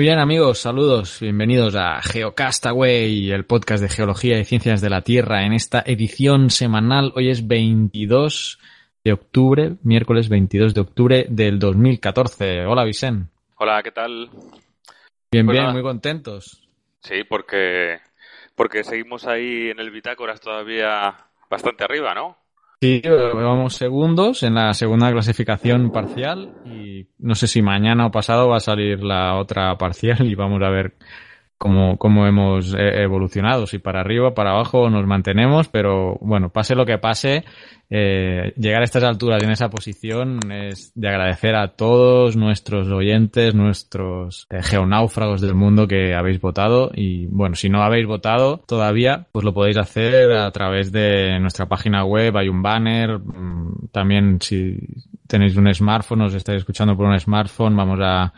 Muy bien amigos, saludos, bienvenidos a Geocastaway, el podcast de geología y ciencias de la Tierra en esta edición semanal. Hoy es 22 de octubre, miércoles 22 de octubre del 2014. Hola Vicen. Hola, ¿qué tal? Bien, Pues bien, nada. muy contentos. Sí, porque porque seguimos ahí en el Bitácoras todavía bastante arriba, ¿no? Sí, vamos segundos en la segunda clasificación parcial y no sé si mañana o pasado va a salir la otra parcial y vamos a ver cómo, cómo hemos eh, evolucionado, si para arriba, para abajo nos mantenemos, pero bueno, pase lo que pase, eh, llegar a estas alturas y en esa posición es de agradecer a todos nuestros oyentes, nuestros eh, geonáufragos del mundo que habéis votado. Y bueno, si no habéis votado todavía, pues lo podéis hacer a través de nuestra página web, hay un banner, mm, también si tenéis un smartphone, os estáis escuchando por un smartphone, vamos a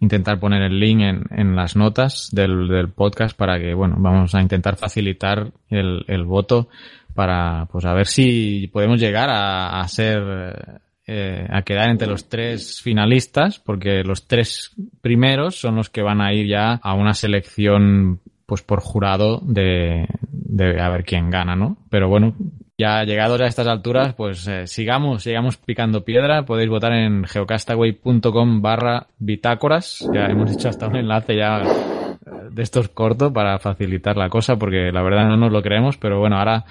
intentar poner el link en, en las notas del, del podcast para que, bueno, vamos a intentar facilitar el, el voto para, pues a ver si podemos llegar a, a ser, eh, a quedar entre los tres finalistas, porque los tres primeros son los que van a ir ya a una selección, pues por jurado de, de a ver quién gana, ¿no? Pero bueno, ya llegados a estas alturas, pues eh, sigamos, sigamos picando piedra. Podéis votar en geocastaway.com barra bitácoras. Ya hemos hecho hasta un enlace ya eh, de estos cortos para facilitar la cosa, porque la verdad no nos lo creemos, pero bueno, ahora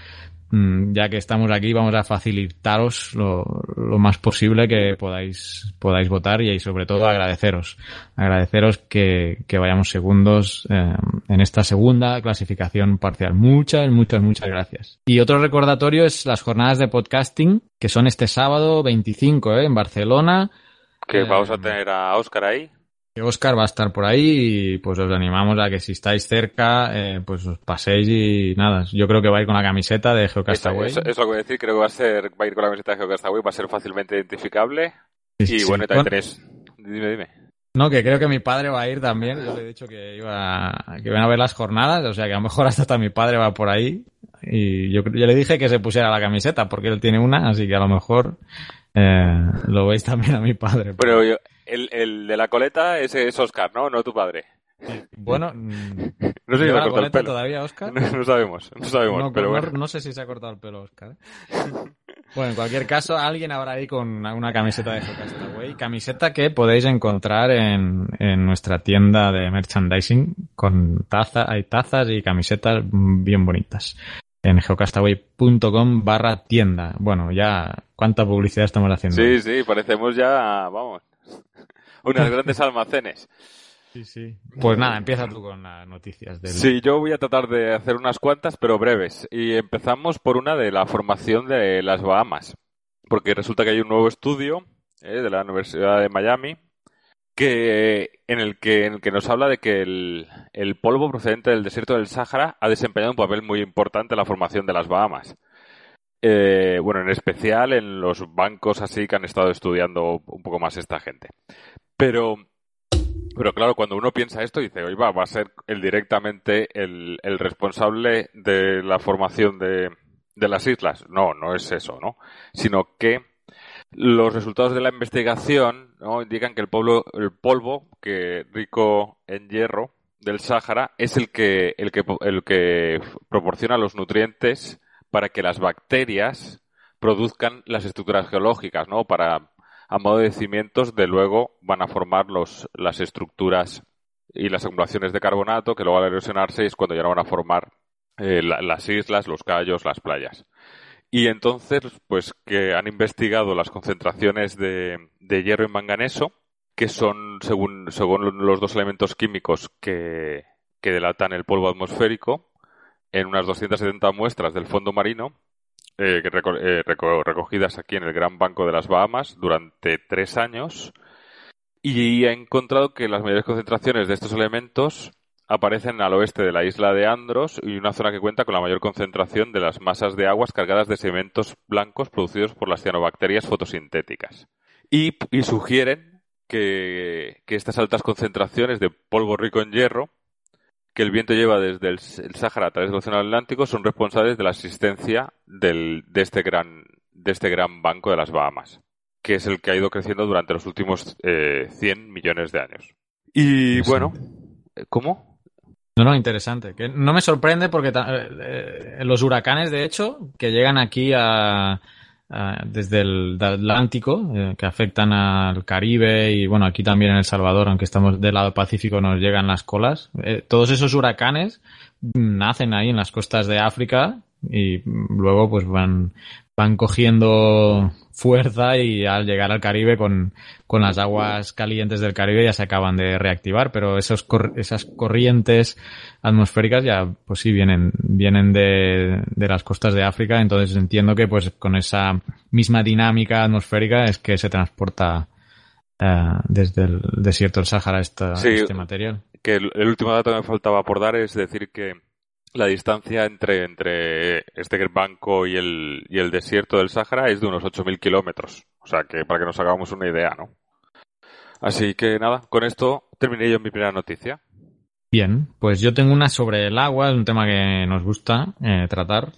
ya que estamos aquí vamos a facilitaros lo, lo más posible que podáis, podáis votar y, sobre todo agradeceros. Agradeceros que, que vayamos segundos eh, en esta segunda clasificación parcial. Muchas, muchas, muchas gracias. Y otro recordatorio es las jornadas de podcasting, que son este sábado 25 ¿eh? en Barcelona. Que Eh, vamos a tener a Óscar ahí. Oscar va a estar por ahí y pues os animamos a que si estáis cerca, eh, pues os paséis y nada. Yo creo que va a ir con la camiseta de Geocastaway. eso- eso es lo que voy a decir, creo que va a ser, va a ir con la camiseta de Geocastaway, va a ser fácilmente identificable. Sí, Y sí. bueno, también Bueno, tenéis. Dime, dime. No, que creo que mi padre va a ir también. Yo le he dicho que iba a, que iban a ver las jornadas, o sea que a lo mejor hasta, hasta mi padre va por ahí. Y yo, yo le dije que se pusiera la camiseta porque él tiene una, así que a lo mejor eh, lo veis también a mi padre. Pero yo- el, el de la coleta ese es Óscar, ¿no? No tu padre. bueno, No sé si se ¿lleva ha cortado el pelo. todavía, Oscar? No, no sabemos, no sabemos, No, pero no- bueno. no sé si se ha cortado el pelo, Oscar. ¿eh? Bueno, en cualquier caso, alguien habrá ahí con una, una camiseta de Geocastaway. Camiseta que podéis encontrar en, en nuestra tienda de merchandising con taza, hay tazas y camisetas bien bonitas. En geocastaway.com barra tienda. Bueno, ya, ¿cuánta publicidad estamos haciendo? Sí, sí, parecemos ya, vamos, unas grandes almacenes. sí, sí. Pues nada, empieza tú con las noticias del... Sí, yo voy a tratar de hacer unas cuantas, pero breves. Y empezamos por una de la formación de las Bahamas. Porque resulta que hay un nuevo estudio eh, de la Universidad de Miami que, en, el que, en el que nos habla de que el, el polvo procedente del desierto del Sáhara ha desempeñado un papel muy importante en la formación de las Bahamas. Eh, bueno, en especial en los bancos así que han estado estudiando un poco más esta gente. Pero pero claro, cuando uno piensa esto, dice, oye, va, a ser el directamente el, el responsable de la formación de, de las islas. No, no es eso, ¿no? Sino que los resultados de la investigación ¿no? indican que el polvo, el polvo, que rico en hierro, del Sáhara es el que, el que, el que proporciona los nutrientes para que las bacterias produzcan las estructuras geológicas, ¿no? Para, a modo de cimientos, de luego van a formar los, las estructuras y las acumulaciones de carbonato que luego al erosionarse es cuando ya no van a formar eh, las islas, los callos, las playas. Y entonces, pues que han investigado las concentraciones de, hierro y manganeso, que son, según, según los dos elementos químicos que delatan el polvo atmosférico, en unas 270 muestras del fondo marino, eh, eh, recogidas aquí en el Gran Banco de las Bahamas durante tres años, y ha encontrado que las mayores concentraciones de estos elementos aparecen al oeste de la isla de Andros y una zona que cuenta con la mayor concentración de las masas de aguas cargadas de sedimentos blancos producidos por las cianobacterias fotosintéticas. Y, sugieren que, estas altas concentraciones de polvo rico en hierro que el viento lleva desde el, Sáhara a través del Océano Atlántico son responsables de la existencia de, este gran, de este gran banco de las Bahamas, que es el que ha ido creciendo durante los últimos eh, 100 millones de años. Y bueno, ¿cómo? No, no, interesante. Que no me sorprende porque eh, los huracanes, de hecho, que llegan aquí a, desde el Atlántico, eh, que afectan al Caribe y bueno, aquí también en El Salvador, aunque estamos del lado Pacífico, nos llegan las colas. Eh, todos esos huracanes nacen ahí en las costas de África y luego pues van, van cogiendo fuerza y al llegar al Caribe con, con las aguas calientes del Caribe ya se acaban de reactivar, pero esos esas corrientes atmosféricas ya pues sí vienen, vienen de, de las costas de África, entonces entiendo que pues con esa misma dinámica atmosférica es que se transporta eh, desde el desierto del Sáhara esta, este material. Que el, el último dato que me faltaba por dar es decir que la distancia entre, entre este banco y el, y el desierto del Sáhara es de unos 8.000 kilómetros. O sea, que para que nos hagamos una idea, ¿no? Así que nada, con esto terminé yo mi primera noticia. Bien, pues yo tengo una sobre el agua, es un tema que nos gusta eh, tratar.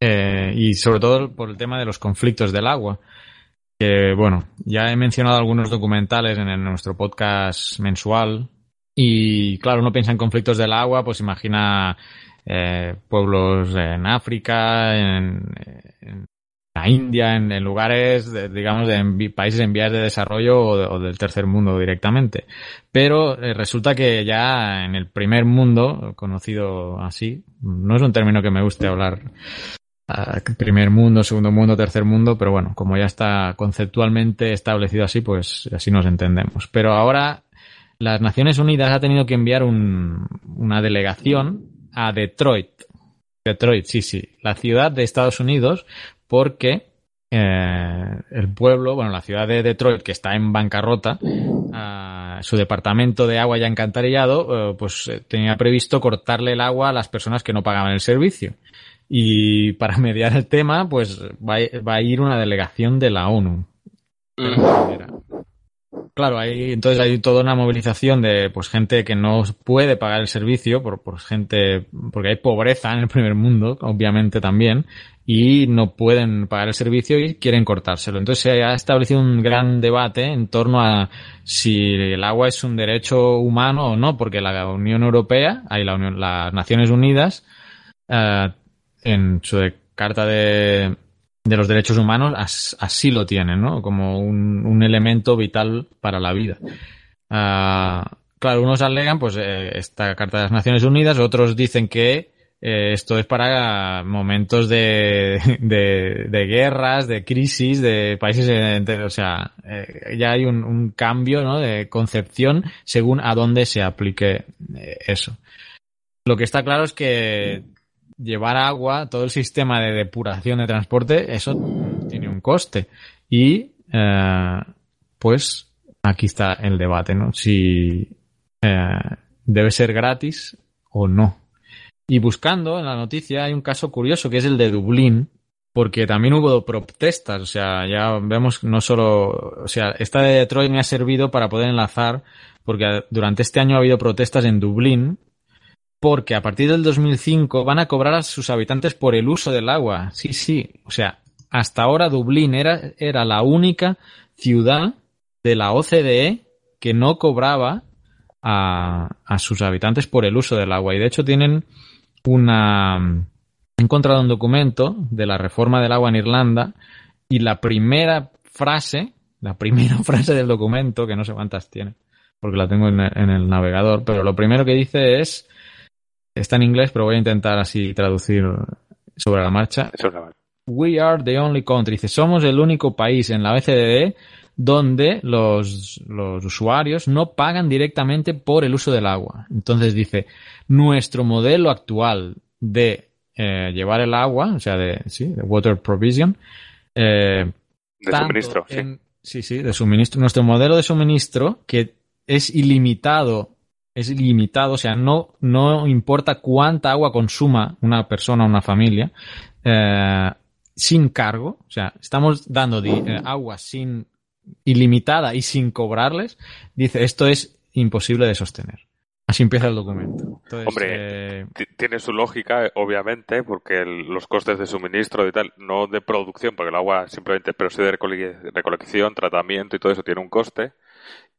Eh, y sobre todo por el tema de los conflictos del agua. Que bueno, ya he mencionado algunos documentales en, nuestro podcast mensual. Y claro, uno piensa en conflictos del agua, pues imagina eh, pueblos en África, en, la India, en, lugares, digamos, de países en vías de desarrollo o, del tercer mundo directamente. Pero eh, resulta que ya en el primer mundo, conocido así, no es un término que me guste hablar ah, primer mundo, segundo mundo, tercer mundo, pero bueno, como ya está conceptualmente establecido así, pues así nos entendemos. Pero ahora las Naciones Unidas ha tenido que enviar una delegación a Detroit. Detroit, sí, sí, la ciudad de Estados Unidos, porque eh, el pueblo, bueno, la ciudad de Detroit, que está en bancarrota, ah, su departamento de agua ya encantarillado, eh, pues eh, tenía previsto cortarle el agua a las personas que no pagaban el servicio. Y para mediar el tema, pues va, va a ir una delegación de la ONU. Claro, hay, entonces hay toda una movilización de pues gente que no puede pagar el servicio por, por gente, porque hay pobreza en el primer mundo, obviamente también, y no pueden pagar el servicio y quieren cortárselo. Entonces se ha establecido un gran debate en torno a si el agua es un derecho humano o no, porque la Unión Europea, hay la Unión, las Naciones Unidas, eh, en su carta de de los derechos humanos así lo tienen, ¿no? Como un, elemento vital para la vida. Ah, claro, unos alegan, pues, eh, esta Carta de las Naciones Unidas, otros dicen que eh, esto es para momentos de, de, guerras, de crisis, de países, o sea, eh, ya hay un, un, cambio, ¿no? De concepción según a dónde se aplique eso. Lo que está claro es que llevar agua, todo el sistema de depuración de transporte, eso tiene un coste. Y eh, pues aquí está el debate, ¿no? Si eh, debe ser gratis o no. Y buscando en la noticia hay un caso curioso que es el de Dublín, porque también hubo protestas, o sea, ya vemos no solo, o sea, esta de Detroit me ha servido para poder enlazar, porque durante este año ha habido protestas en Dublín porque a partir del 2005 van a cobrar a sus habitantes por el uso del agua. Sí, sí. O sea, hasta ahora Dublín era, era la única ciudad de la OCDE que no cobraba a, a sus habitantes por el uso del agua. Y de hecho tienen una... He encontrado un documento de la reforma del agua en Irlanda y la primera frase, la primera frase del documento, que no sé cuántas tiene, porque la tengo en, en el navegador, pero lo primero que dice es, está en inglés, pero voy a intentar así traducir sobre la marcha. Eso es la- We are the only country. Dice, somos el único país en la BCDD donde los, los usuarios no pagan directamente por el uso del agua. Entonces dice, nuestro modelo actual de eh, llevar el agua, o sea, de, sí, de water provision, eh, de suministro, sí, sí, de suministro. Nuestro modelo de suministro, que es ilimitado, es ilimitado, o sea, no, no importa cuánta agua consuma una persona o una familia, eh, sin cargo, o sea, estamos dando eh, agua sin ilimitada y sin cobrarles, dice, esto es imposible de sostener. Así empieza el documento. Entonces, Hombre, eh, Ti- Tiene su lógica, obviamente, porque el- los costes de suministro y tal, no de producción, porque el agua simplemente, pero sí de recole- recolección, tratamiento y todo eso tiene un coste.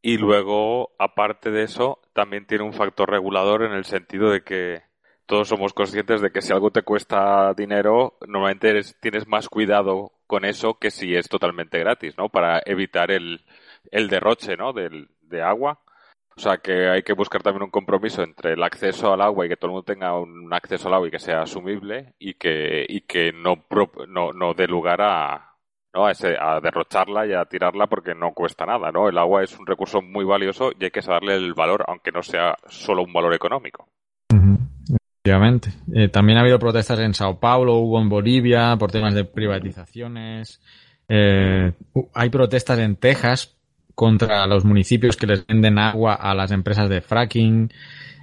Y luego, aparte de eso, también tiene un factor regulador en el sentido de que todos somos conscientes de que si algo te cuesta dinero, normalmente eres- tienes más cuidado con eso que si es totalmente gratis, ¿no? Para evitar el, el derroche, ¿no? Del, de agua. O sea que hay que buscar también un compromiso entre el acceso al agua y que todo el mundo tenga un acceso al agua y que sea asumible y que, y que no, no, no dé lugar a, ¿no? a, ese- a derrocharla y a tirarla porque no cuesta nada, ¿no? El agua es un recurso muy valioso y hay que saberle el valor, aunque no sea solo un valor económico. Efectivamente. Eh, también ha habido protestas en Sao Paulo, hubo en Bolivia por temas de privatizaciones. Eh, hay protestas en Texas contra los municipios que les venden agua a las empresas de fracking.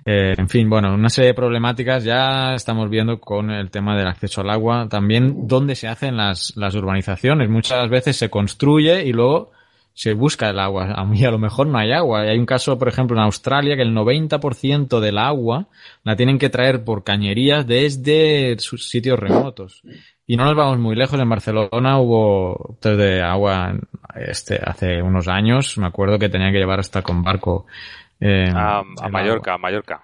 Eh, en fin, bueno, una serie de problemáticas ya estamos viendo con el tema del acceso al agua. También dónde se hacen las, las urbanizaciones. Muchas veces se construye y luego se busca el agua. A mí a lo mejor no hay agua. Hay un caso, por ejemplo, en Australia que el 90% del agua la tienen que traer por cañerías desde sus sitios remotos. Y no nos vamos muy lejos. En Barcelona hubo de agua este, hace unos años. Me acuerdo que tenían que llevar hasta con barco. eh, A, Mallorca, agua. a Mallorca.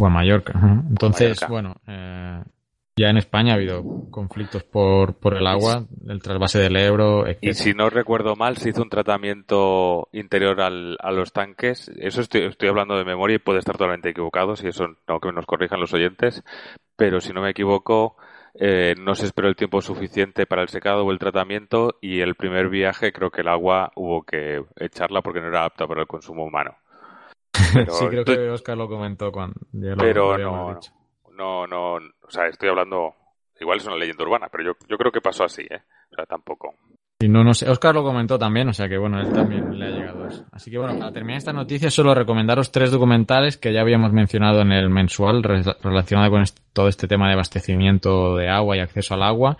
O a Mallorca. Entonces, Mallorca. bueno, eh, ya en España ha habido conflictos por, por el agua, el trasvase del Ebro, etc. Y si no recuerdo mal, se hizo un tratamiento interior al, a los tanques. Eso estoy, estoy hablando de memoria y puede estar totalmente equivocado, si eso no que nos corrijan los oyentes. Pero si no me equivoco, eh, no se esperó el tiempo suficiente para el secado o el tratamiento y el primer viaje creo que el agua hubo que echarla porque no era apta para el consumo humano. Pero, sí, creo que Oscar lo comentó cuando ya lo- lo pero habíamos no, dicho. no, no, o sea, estoy hablando, igual es una leyenda urbana, pero yo, yo creo que pasó así, ¿eh? O sea, tampoco. Y no, no sé. Oscar lo comentó también, o sea que bueno, él también le ha llegado eso. Así que bueno, para terminar esta noticia, solo recomendaros tres documentales que ya habíamos mencionado en el mensual re- relacionado con todo este tema de abastecimiento de agua y acceso al agua.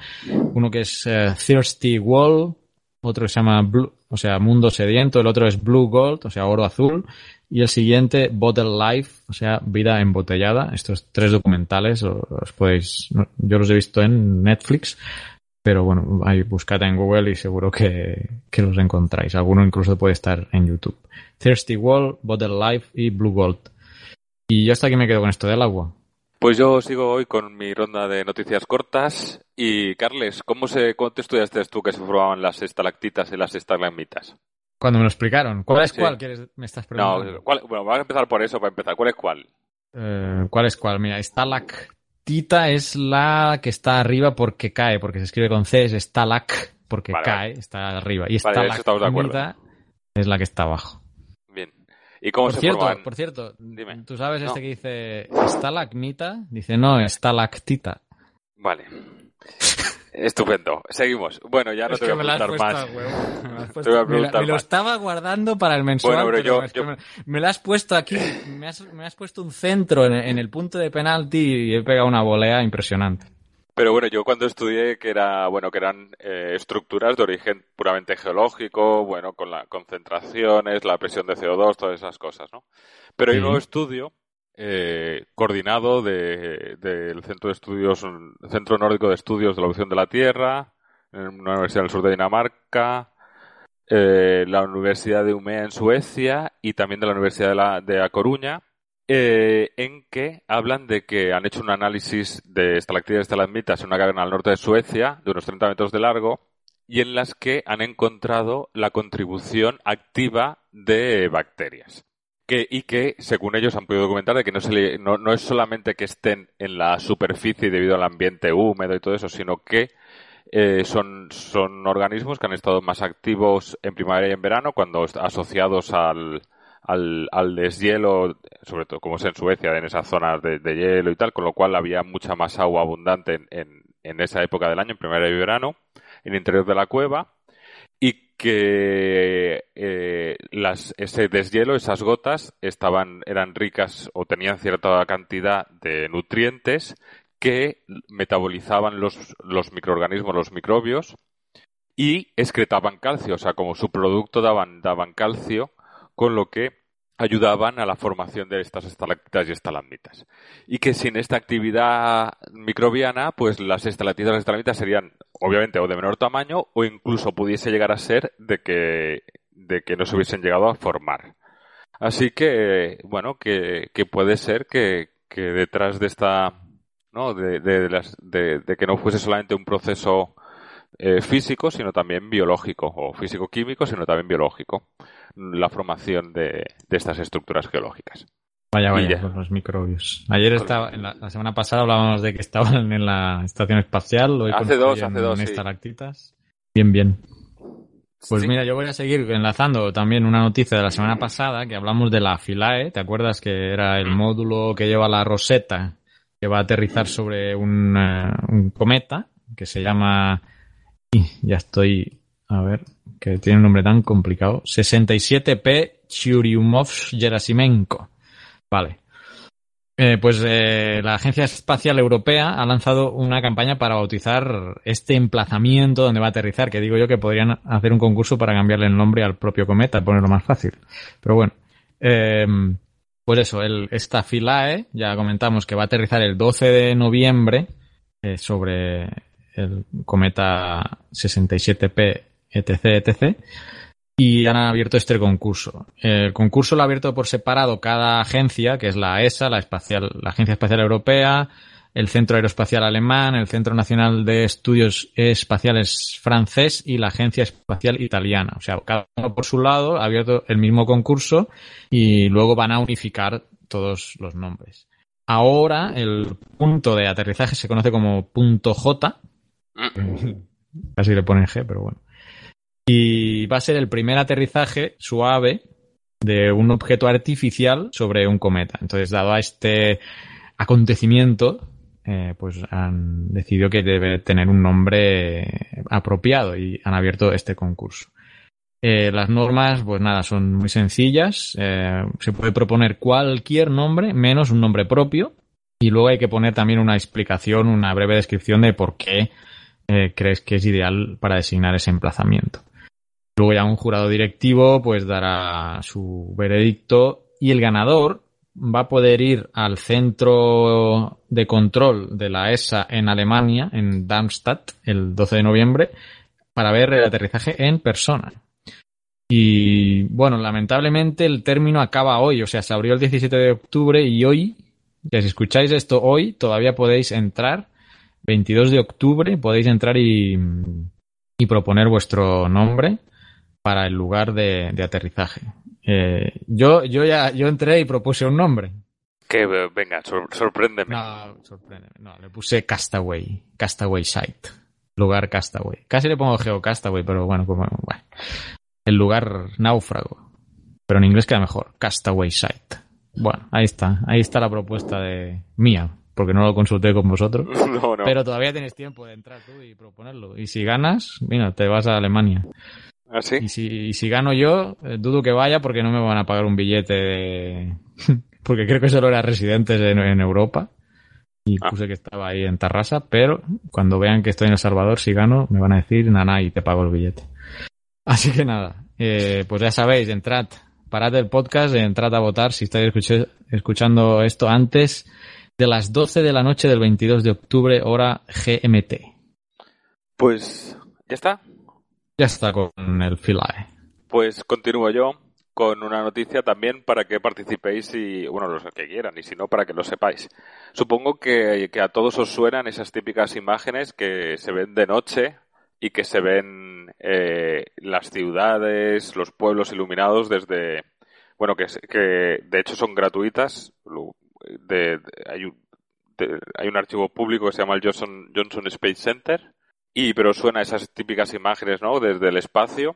Uno que es eh, Thirsty Wall, otro que se llama Blue, o sea, Mundo Sediento, el otro es Blue Gold, o sea, oro azul, y el siguiente Bottle Life, o sea, vida embotellada. Estos tres documentales os podéis, yo los he visto en Netflix, pero bueno, ahí buscad en Google y seguro que, que los encontráis. Alguno incluso puede estar en YouTube. Thirsty Wall, Bottle Life y Blue Gold. Y yo hasta aquí me quedo con esto del agua. Pues yo sigo hoy con mi ronda de noticias cortas. Y, Carles, ¿cómo, se, cómo te estudiaste tú que se formaban las estalactitas y las estalagmitas? Cuando me lo explicaron, ¿cuál es Sí. cuál? ¿Quieres- me estás No, preguntando? ¿cuál- bueno, vamos a empezar por eso, para empezar. ¿Cuál es cuál? Eh, ¿Cuál es cuál? Mira, estalactita es la que está arriba porque cae, porque se escribe con C, es estalac porque Vale, cae, está arriba. Y Vale, acuerdo. estalagmita es la que está abajo. Bien. ¿Y cómo Por se cierto, forman? por cierto, Dime. ¿tú sabes No. este que dice estalagmita? Dice no, estalactita. Vale. Estupendo. Seguimos. Bueno, ya no Es te voy a preguntar más. Me, lo estaba guardando para el mensual, Bueno, pero yo- es que yo- me, me lo has puesto aquí, me has, me has puesto un centro en, en el punto de penalti y he pegado una volea impresionante. Pero bueno, yo cuando estudié que era, bueno, que eran eh, estructuras de origen puramente geológico, bueno, con las concentraciones, la presión de CO2, todas esas cosas, ¿no? Pero hay un nuevo estudio eh, coordinado de- del Centro de Estudios, Centro Nórdico de Estudios de la Evolución de la Tierra, en una universidad del sur de Dinamarca, eh, la Universidad de Umea en Suecia y también de la Universidad de, la, de A Coruña, eh, en que hablan de que han hecho un análisis de estalactitas y estalagmitas en una caverna al norte de Suecia, de unos 30 metros de largo, y en las que han encontrado la contribución activa de bacterias. Que, y que, según ellos, han podido documentar de que no, se no, no es solamente que estén en la superficie debido al ambiente húmedo y todo eso, sino que eh, son, son organismos que han estado más activos en primavera y en verano, cuando asociados al, al, al deshielo, sobre todo como es en Suecia, en esas zonas de, hielo y tal, con lo cual había mucha más agua abundante en, en, en esa época del año, en primavera y verano, en el interior de la cueva que eh, ese deshielo, esas gotas, estaban, eran ricas o tenían cierta cantidad de nutrientes que metabolizaban los, los microorganismos, los microbios, y excretaban calcio, o sea, como su producto daban, daban calcio, con lo que ayudaban a la formación de estas estalactitas y estalagmitas. Y que sin esta actividad microbiana, pues las estalactitas y estalagmitas serían, obviamente, o de menor tamaño, o incluso pudiese llegar a ser de que, de que no se hubiesen llegado a formar. Así que, bueno, que, que puede ser que, que detrás de esta, ¿no? De, de, las, de, de que no fuese solamente un proceso eh, físico, sino también biológico, o físico-químico, sino también biológico la formación de, estas estructuras geológicas. Vaya, vaya, los microbios. Ayer estaba, en la, semana pasada hablábamos de que estaban en la estación espacial. Hoy hace dos, hace dos. Estalactitas. Bien, bien. Pues mira, yo voy a seguir enlazando también una noticia de la semana pasada que hablamos de la Philae. ¿Te acuerdas que era el módulo que lleva la Rosetta que va a aterrizar sobre un, eh, un cometa que se llama. Ya estoy. A ver, que tiene un nombre tan complicado. 67P Churyumov-Gerasimenko. Vale. Eh, pues eh, la Agencia Espacial Europea ha lanzado una campaña para bautizar este emplazamiento donde va a aterrizar, que digo yo que podrían hacer un concurso para cambiarle el nombre al propio cometa, ponerlo más fácil. Pero bueno, eh, pues eso, el, esta Philae, ya comentamos que va a aterrizar el 12 de noviembre sobre el cometa 67P etc, etc. Y han abierto este concurso. El concurso lo ha abierto por separado cada agencia, que es la ESA, la, espacial, la Agencia Espacial Europea, el Centro Aeroespacial Alemán, el Centro Nacional de Estudios Espaciales francés y la Agencia Espacial Italiana. O sea, cada uno por su lado ha abierto el mismo concurso y luego van a unificar todos los nombres. Ahora el punto de aterrizaje se conoce como punto J. Mm. Casi le ponen G, pero bueno. Y va a ser el primer aterrizaje suave de un objeto artificial sobre un cometa. Entonces, dado a este acontecimiento, eh, pues han decidido que debe tener un nombre apropiado y han abierto este concurso. Eh, las normas, pues nada, son muy sencillas. Eh, se puede proponer cualquier nombre menos un nombre propio y luego hay que poner también una explicación, una breve descripción de por qué crees que es ideal para designar ese emplazamiento. Luego ya un jurado directivo pues dará su veredicto y el ganador va a poder ir al centro de control de la ESA en Alemania, en Darmstadt, el 12 de noviembre, para ver el aterrizaje en persona. Y bueno, lamentablemente el término acaba hoy, o sea, se abrió el 17 de octubre y hoy, ya si escucháis esto hoy, todavía podéis entrar, 22 de octubre, podéis entrar y, y proponer vuestro nombre para el lugar de, aterrizaje. Eh, yo, yo ya yo entré y propuse un nombre. Que venga, sorpréndeme. No, sorpréndeme. No, le puse Castaway, Castaway Site, lugar Castaway. Casi le pongo Geo Castaway, pero bueno, como bueno. El lugar náufrago. Pero en inglés queda mejor, Castaway Site. Bueno, ahí está, ahí está la propuesta de mía, porque no lo consulté con vosotros. No, no. Pero todavía tienes tiempo de entrar tú y proponerlo. Y si ganas, mira, te vas a Alemania. ¿Ah, y, si, si gano yo, eh, dudo que vaya porque no me van a pagar un billete de... porque creo que solo era residentes en, Europa. Y ah. puse que estaba ahí en Tarrasa, pero cuando vean que estoy en El Salvador, si gano, me van a decir, nana, y te pago el billete. Así que nada, eh, pues ya sabéis, entrad, parad el podcast, entrad a votar si estáis escuchando esto antes de las 12 de la noche del 22 de octubre, hora GMT. Pues, ¿ya está? Ya está con el Philae. Pues continúo yo con una noticia también para que participéis y, bueno, los que quieran, y si no, para que lo sepáis. Supongo que, a todos os suenan esas típicas imágenes que se ven de noche y que se ven eh, las ciudades, los pueblos iluminados desde, bueno, que, que de hecho son gratuitas. Hay, un, hay un archivo público que se llama el Johnson, Johnson Space Center, y pero suena esas típicas imágenes, ¿no? Desde el espacio,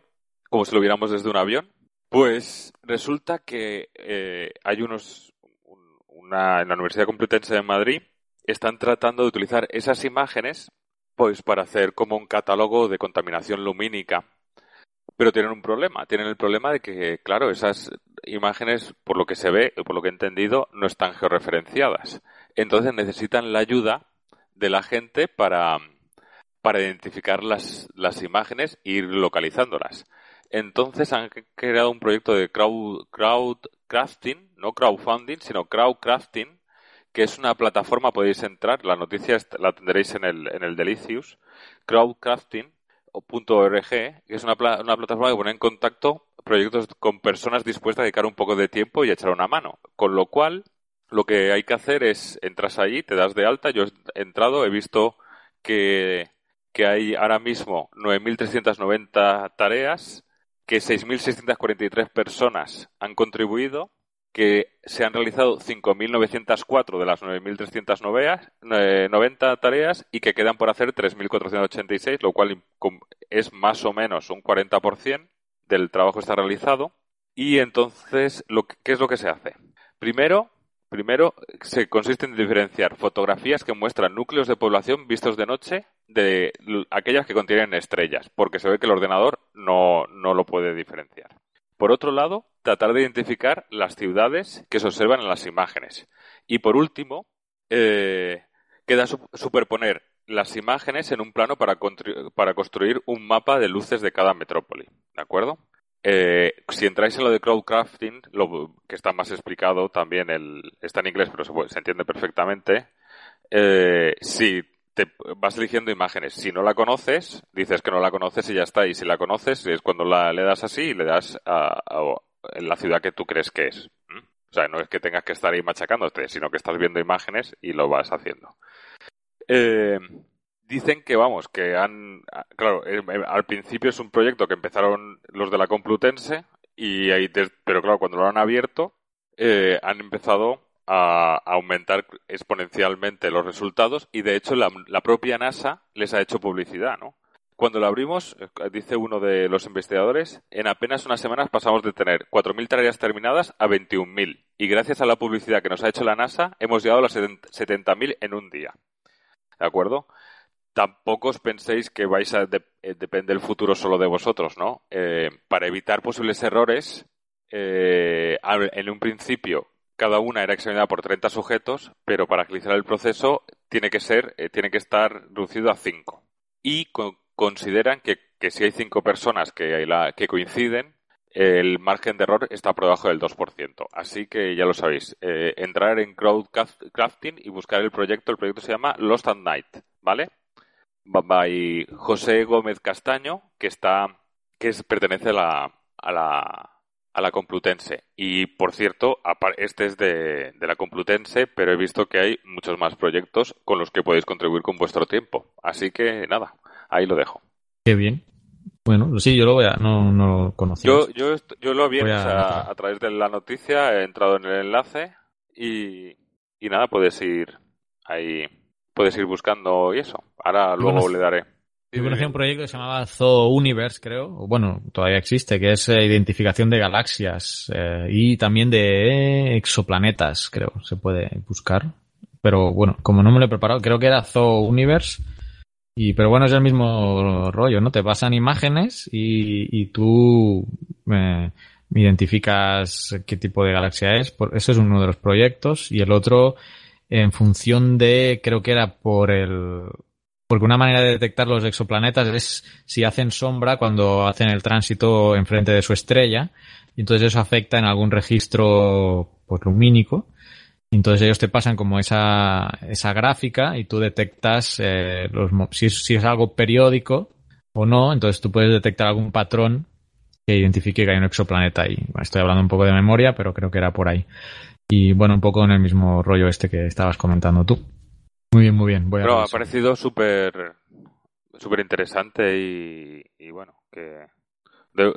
como si lo viéramos desde un avión. Pues resulta que eh, hay unos, en la Universidad Complutense de Madrid, están tratando de utilizar esas imágenes pues para hacer como un catálogo de contaminación lumínica. Pero tienen un problema. Tienen el problema de que, claro, esas imágenes, por lo que se ve, por lo que he entendido, no están georreferenciadas. Entonces necesitan la ayuda de la gente para, para identificar las, las imágenes e ir localizándolas. Entonces han creado un proyecto de crowd, crowdcrafting, no crowdfunding, sino crowdcrafting, que es una plataforma, podéis entrar, la noticia la tendréis en el, en el Delicious, crowdcrafting.org, que es una, una plataforma que pone en contacto proyectos con personas dispuestas a dedicar un poco de tiempo y echar una mano. Con lo cual, lo que hay que hacer es, entras allí, te das de alta, yo he entrado, he visto que, que hay ahora mismo 9.390 tareas, que 6.643 personas han contribuido que se han realizado 5.904 de las 9.390 tareas y que quedan por hacer 3.486, lo cual es más o menos un 40% del trabajo está realizado. Y entonces, ¿qué es lo que se hace? Primero, primero se consiste en diferenciar fotografías que muestran núcleos de población vistos de noche de aquellas que contienen estrellas, porque se ve que el ordenador no, no lo puede diferenciar. Por otro lado, tratar de identificar las ciudades que se observan en las imágenes. Y por último, eh, queda superponer las imágenes en un plano para, para, construir un mapa de luces de cada metrópoli. ¿De acuerdo? Eh, si entráis en lo de crowdcrafting, lo que está más explicado también, el, está en inglés, pero se, entiende perfectamente. Eh, si te vas eligiendo imágenes. Si no la conoces, dices que no la conoces y ya está. Y si la conoces, es cuando la, le das así y le das a, en la ciudad que tú crees que es. O sea, no es que tengas que estar ahí machacándote, sino que estás viendo imágenes y lo vas haciendo. Eh, dicen que, vamos, que han. Claro, eh, eh, al principio es un proyecto que empezaron los de la Complutense, y ahí pero claro, cuando lo han abierto, han empezado a, aumentar exponencialmente los resultados y de hecho la, propia NASA les ha hecho publicidad, ¿no? Cuando lo abrimos, eh, dice uno de los investigadores, en apenas unas semanas pasamos de tener 4.000 tareas terminadas a 21.000 y gracias a la publicidad que nos ha hecho la NASA hemos llegado a los 70.000 en un día. ¿De acuerdo? Tampoco os penséis que vais a eh, depende el futuro solo de vosotros, ¿no? Eh, para evitar posibles errores, en un principio cada una era examinada por 30 sujetos, pero para agilizar el proceso tiene que ser, eh, tiene que estar reducido a 5. Y consideran que, si hay 5 personas que, que coinciden, el margen de error está por debajo del 2%. Así que ya lo sabéis, eh, entrar en Crowdcrafting y buscar el proyecto. El proyecto se llama Lost at Night, ¿vale? By José Gómez Castaño, que está, que pertenece a la, a la, a la Complutense. Y por cierto, este es de, la Complutense, pero he visto que hay muchos más proyectos con los que podéis contribuir con vuestro tiempo. Así que nada, ahí lo dejo. Qué bien. Bueno, sí, yo lo voy a, no, no lo conocía. Yo, yo, yo lo vi a, a, través de la noticia, he entrado en el enlace y, y nada, puedes ir ahí, puedes ir buscando y eso. Ahora luego le daré. Yo conocí un proyecto que se llamaba Zoo Universe, creo, bueno, todavía existe, que es eh, identificación de galaxias eh, y también de exoplanetas, creo, se puede buscar. Pero bueno, como no me lo he preparado, creo que era Zoo Universe. Y, pero bueno, es el mismo rollo, ¿no? Te pasan imágenes y, y tú eh, identificas qué tipo de galaxia es. Por, ese es uno de los proyectos. Y el otro, en función de, creo que era por el, porque una manera de detectar los exoplanetas es si hacen sombra cuando hacen el tránsito enfrente de su estrella, y entonces eso afecta en algún registro pues, lumínico. Entonces ellos te pasan como esa, esa gráfica y tú detectas eh, los, si, es, si es algo periódico o no, entonces tú puedes detectar algún patrón que identifique que hay un exoplaneta ahí. Estoy hablando un poco de memoria, pero creo que era por ahí. Y bueno, un poco en el mismo rollo este que estabas comentando tú. Muy bien, muy bien. Voy Pero ha parecido súper súper interesante y, y, bueno, que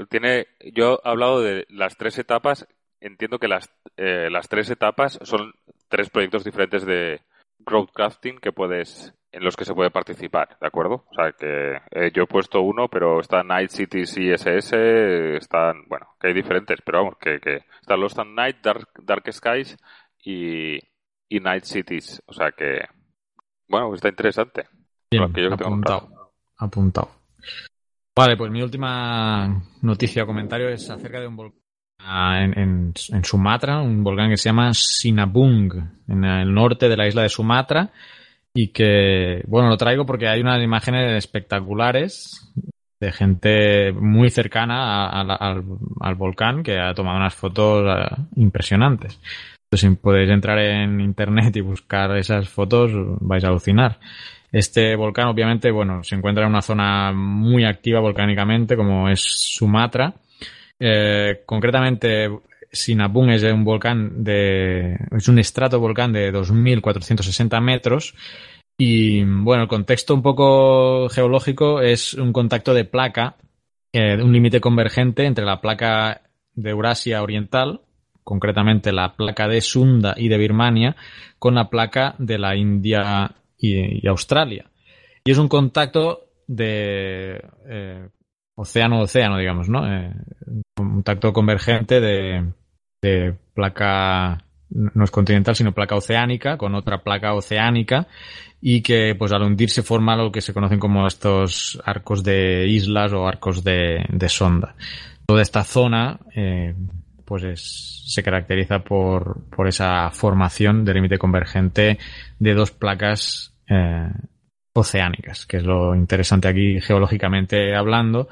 tiene yo he hablado de las tres etapas, entiendo que las, eh, las tres etapas son tres proyectos diferentes de crowdcrafting que puedes en los que se puede participar, ¿de acuerdo? O sea que eh, yo he puesto uno, pero está Night Cities ISS, están, bueno, que hay diferentes, pero vamos, que, que están Lost and Night, Dark, Dark Skies y, y Night Cities, o sea que, bueno, está interesante. Bien, apuntado, apuntado. Vale, pues mi última noticia o comentario es acerca de un volcán en, en, Sumatra, un volcán que se llama Sinabung, en el norte de la isla de Sumatra, y que, bueno, lo traigo porque hay unas imágenes espectaculares de gente muy cercana al, volcán que ha tomado unas fotos eh, impresionantes. Entonces, si podéis entrar en internet y buscar esas fotos, vais a alucinar. Este volcán, obviamente, bueno, se encuentra en una zona muy activa volcánicamente, como es Sumatra. Eh, concretamente, Sinabung es un volcán de, es un estrato volcán de 2.460 metros. Y bueno, el contexto un poco geológico es un contacto de placa, eh, un límite convergente entre la placa de Eurasia Oriental, concretamente la placa de Sunda y de Birmania, con la placa de la India y, Australia. Y es un contacto de eh, océano-océano, digamos, ¿no? Eh, un contacto convergente de, placa no es continental, sino placa oceánica, con otra placa oceánica, y que pues al hundirse forma lo que se conocen como estos arcos de islas o arcos de, de sonda. Toda esta zona eh, pues es, se caracteriza por, por esa formación de límite convergente de dos placas eh, oceánicas, que es lo interesante aquí geológicamente hablando.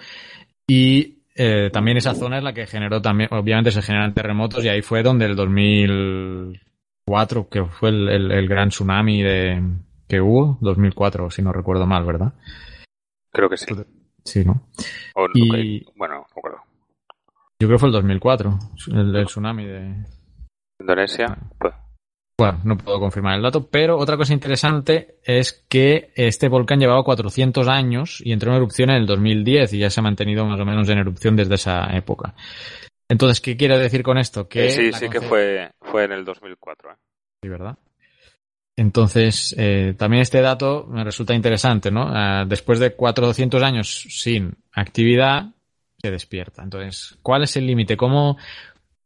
Y eh, también esa zona es la que generó también, obviamente se generan terremotos y ahí fue donde el 2004, que fue el, el, gran tsunami de, que hubo, 2004, si no recuerdo mal, ¿verdad? Creo que sí. Sí, ¿no? y, bueno. Yo creo que fue el 2004, el, tsunami de... Indonesia. Pues. Bueno, no puedo confirmar el dato, pero otra cosa interesante es que este volcán llevaba 400 años y entró en erupción en el 2010 y ya se ha mantenido más o menos en erupción desde esa época. Entonces, ¿qué quiero decir con esto? Que sí, sí que fue, fue en el 2004. ¿eh? Sí, ¿verdad? Entonces, eh, también este dato me resulta interesante, ¿no? Eh, después de 400 años sin actividad, se despierta. Entonces, ¿cuál es el límite? ¿Cómo,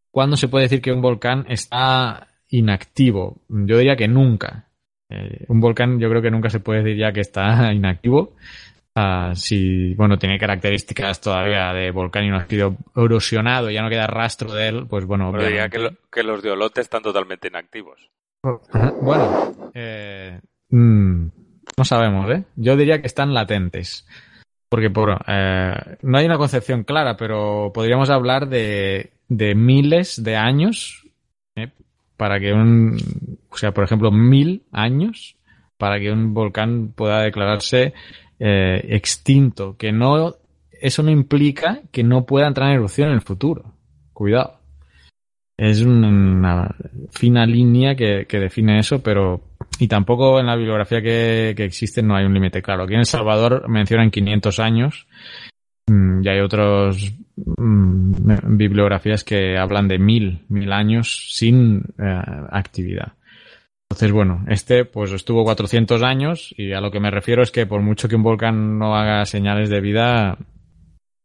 cuándo se puede decir que un volcán está inactivo? Yo diría que nunca. Eh, un volcán yo creo que nunca se puede decir ya que está inactivo. Uh, si, bueno, tiene características todavía de volcán y no ha sido erosionado, ya no queda rastro de él, pues bueno. Pero diría que, que, los de Olote están totalmente inactivos. Bueno, eh, mm, no sabemos, ¿eh? Yo diría que están latentes. Porque por, eh, no hay una concepción clara, pero podríamos hablar de, de miles de años ¿eh? para que un, o sea, por ejemplo, mil años para que un volcán pueda declararse eh, extinto. Que no, eso no implica que no pueda entrar en erupción en el futuro. Cuidado. Es una fina línea que, que define eso, pero y tampoco en la bibliografía que, que existe no hay un límite claro. Aquí en El Salvador mencionan 500 años mm, y hay otras mm, bibliografías que hablan de mil, mil años sin eh, actividad. Entonces, bueno, este pues estuvo 400 años y a lo que me refiero es que por mucho que un volcán no haga señales de vida,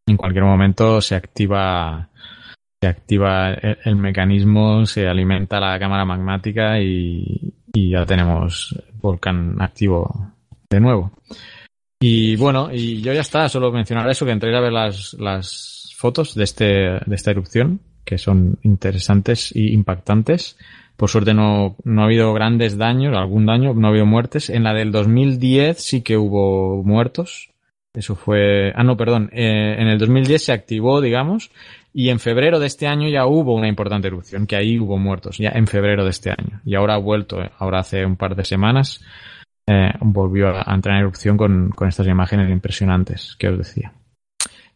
en cualquier momento se activa se activa el mecanismo, se alimenta la cámara magmática y, y ya tenemos volcán activo de nuevo. Y bueno, y yo ya está, solo mencionar eso, que entré a ver las, las fotos de, este, de esta erupción, que son interesantes y impactantes. Por suerte no, no ha habido grandes daños, algún daño, no ha habido muertes. En la del 2010 sí que hubo muertos. Eso fue, ah no, perdón, eh, en el 2010 se activó, digamos, y en febrero de este año ya hubo una importante erupción, que ahí hubo muertos, ya en febrero de este año. Y ahora ha vuelto, eh, ahora hace un par de semanas, eh, volvió a entrar en erupción con, con, estas imágenes impresionantes que os decía.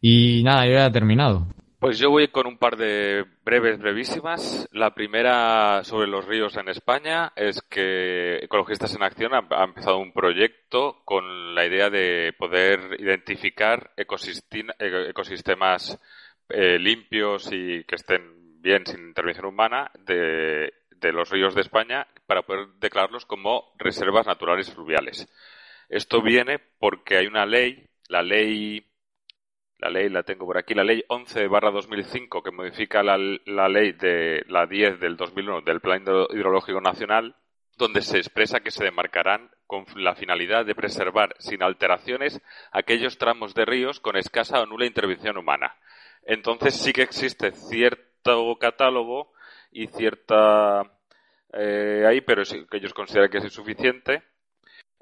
Y nada, ya he terminado. Pues yo voy con un par de breves, brevísimas. La primera sobre los ríos en España es que Ecologistas en Acción ha, empezado un proyecto con la idea de poder identificar ecosistemas eh, limpios y que estén bien sin intervención humana de, los ríos de España para poder declararlos como reservas naturales fluviales. Esto viene porque hay una ley, la ley la ley la tengo por aquí, la ley 11 barra 2005 que modifica la, la, ley de la 10 del 2001 del Plan Hidrológico Nacional, donde se expresa que se demarcarán con la finalidad de preservar sin alteraciones aquellos tramos de ríos con escasa o nula intervención humana. Entonces sí que existe cierto catálogo y cierta eh, ahí, pero que ellos consideran que es insuficiente.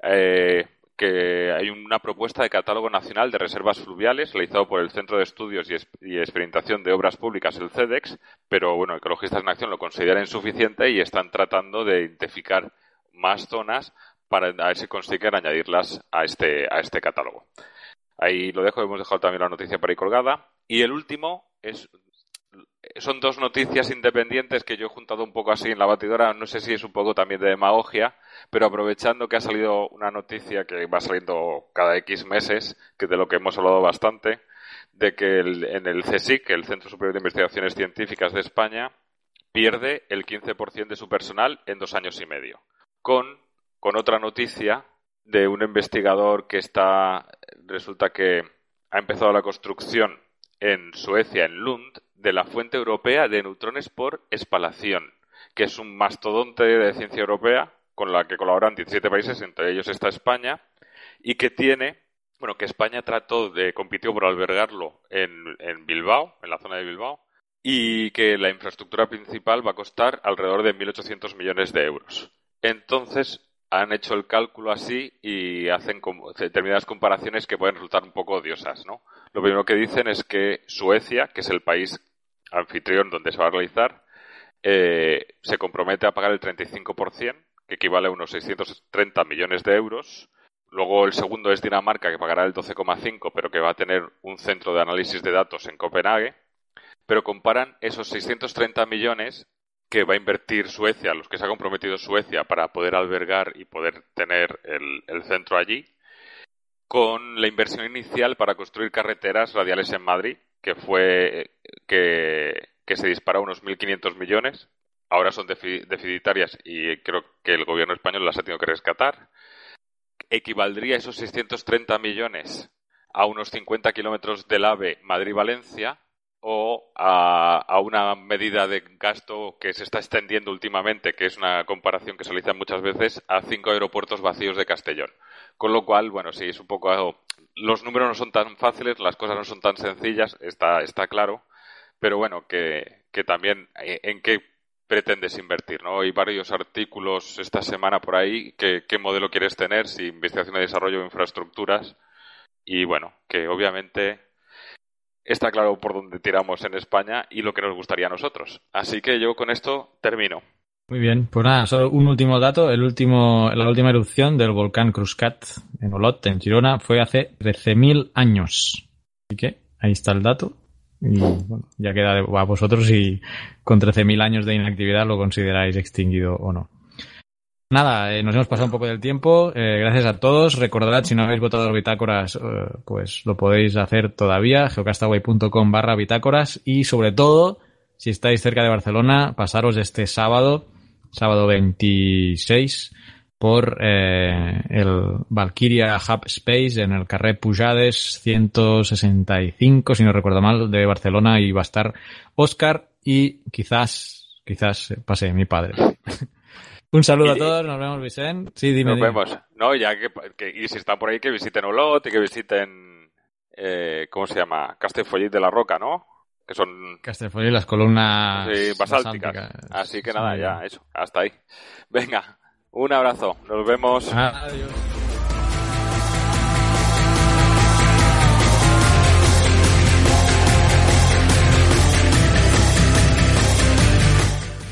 Eh, que hay una propuesta de catálogo nacional de reservas fluviales realizado por el Centro de Estudios y, Experimentación de Obras Públicas, el CEDEX, pero bueno, Ecologistas en Acción lo consideran insuficiente y están tratando de identificar más zonas para ver si consiguen añadirlas a este, a este catálogo. Ahí lo dejo, hemos dejado también la noticia por ahí colgada. Y el último es son dos noticias independientes que yo he juntado un poco así en la batidora. No sé si es un poco también de demagogia, pero aprovechando que ha salido una noticia que va saliendo cada X meses, que de lo que hemos hablado bastante, de que en el CSIC, el Centro Superior de Investigaciones Científicas de España, pierde el 15% de su personal en dos años y medio. Con, con otra noticia de un investigador que está, resulta que ha empezado la construcción en Suecia, en Lund, de la Fuente Europea de Neutrones por Espalación, que es un mastodonte de ciencia europea con la que colaboran 17 países, entre ellos está España, y que tiene, bueno, que España trató de, compitió por albergarlo en, en Bilbao, en la zona de Bilbao, y que la infraestructura principal va a costar alrededor de 1.800 millones de euros. Entonces, han hecho el cálculo así y hacen determinadas comparaciones que pueden resultar un poco odiosas, ¿no? Lo primero que dicen es que Suecia, que es el país anfitrión donde se va a realizar, eh, se compromete a pagar el 35%, que equivale a unos 630 millones de euros. Luego el segundo es Dinamarca, que pagará el 12,5%, pero que va a tener un centro de análisis de datos en Copenhague. Pero comparan esos 630 millones que va a invertir Suecia, los que se ha comprometido Suecia para poder albergar y poder tener el, centro allí, con la inversión inicial para construir carreteras radiales en Madrid, que fue que, se disparó unos 1.500 millones. Ahora son deficitarias y creo que el gobierno español las ha tenido que rescatar. Equivaldría esos 630 millones a unos 50 kilómetros del AVE Madrid-Valencia o a, una medida de gasto que se está extendiendo últimamente, que es una comparación que se realiza muchas veces, a cinco aeropuertos vacíos de Castellón. Con lo cual, bueno, sí, es un poco. Los números no son tan fáciles, las cosas no son tan sencillas, está, está claro, pero bueno, que, que también eh, en qué pretendes invertir, ¿no? Hay varios artículos esta semana por ahí, que, qué modelo quieres tener, si investigación y desarrollo o infraestructuras, y bueno, que obviamente está claro por dónde tiramos en España y lo que nos gustaría a nosotros. Así que yo con esto termino. Muy bien, pues nada, solo un último dato. El último, la última erupción del volcán Cruzcat en Olot, en Girona, fue hace 13.000 años. Así que ahí está el dato. Y bueno, ya queda a vosotros si con 13.000 años de inactividad lo consideráis extinguido o no. Nada, eh, nos hemos pasado un poco del tiempo. Eh, gracias a todos. Recordad, si no habéis votado los bitácoras, eh, pues lo podéis hacer todavía. geocastaway.com barra bitácoras. Y sobre todo, si estáis cerca de Barcelona, pasaros este sábado sábado 26, por el Valkyria Hub Space en el Carrer Pujades 165, si no recuerdo mal, de Barcelona y va a estar Oscar y quizás, quizás pase mi padre. Un saludo a todos, nos vemos Vicente. Sí, dime. Nos vemos. No, ya que, y si están por ahí que visiten Olot y que visiten, eh, ¿cómo se llama? Castellfollit de la Roca, ¿no? que son Castellfolli las columnas basálticas. Así que nada, ya, eso, hasta ahí. Venga, un abrazo, nos vemos. Adiós.